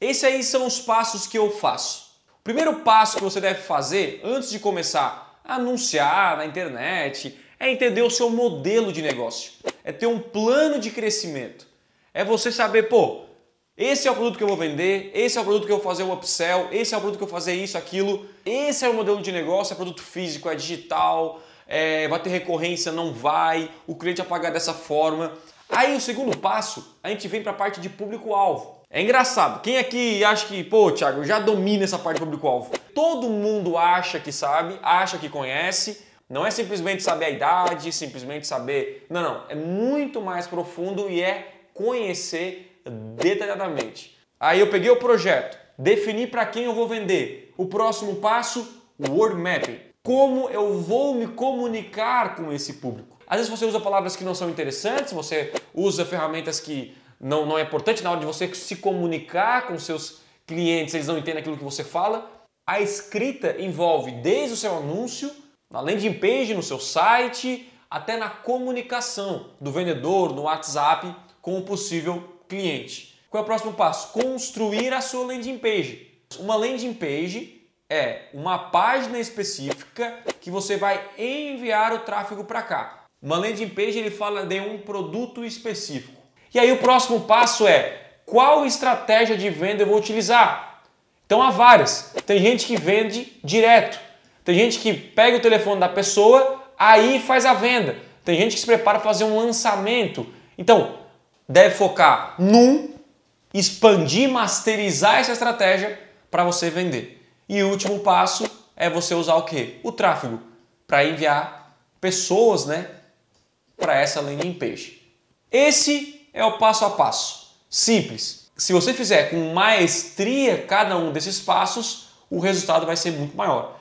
Esses aí são os passos que eu faço. O primeiro passo que você deve fazer antes de começar a anunciar na internet é entender o seu modelo de negócio, é ter um plano de crescimento. É você saber, pô, esse é o produto que eu vou vender, esse é o produto que eu vou fazer o upsell, esse é o produto que eu vou fazer isso, aquilo. Esse é o modelo de negócio, é produto físico, é digital, é, vai ter recorrência, não vai, o cliente vai pagar dessa forma. Aí o segundo passo, a gente vem para a parte de público-alvo. É engraçado, quem aqui acha que, pô, Thiago, já domino essa parte de público-alvo? Todo mundo acha que sabe, acha que conhece, não é simplesmente saber a idade, simplesmente saber. Não, não, é muito mais profundo e é conhecer detalhadamente. Aí eu peguei o projeto, defini para quem eu vou vender. O próximo passo, word mapping. Como eu vou me comunicar com esse público? Às vezes você usa palavras que não são interessantes, você usa ferramentas que não, não é importante na hora de você se comunicar com seus clientes, eles não entendem aquilo que você fala. A escrita envolve desde o seu anúncio, na landing page, no seu site, até na comunicação do vendedor, no WhatsApp, com o possível cliente. Qual é o próximo passo? Construir a sua landing page. Uma landing page é uma página específica que você vai enviar o tráfego para cá. Uma landing page ele fala de um produto específico. E aí o próximo passo é qual estratégia de venda eu vou utilizar? Então há várias. Tem gente que vende direto. Tem gente que pega o telefone da pessoa, aí faz a venda. Tem gente que se prepara para fazer um lançamento. Então, deve focar num, expandir, masterizar essa estratégia para você vender. E o último passo é você usar o que? O tráfego para enviar pessoas, né, para essa landing page. Esse é o passo a passo. Simples. Se você fizer com maestria cada um desses passos, o resultado vai ser muito maior.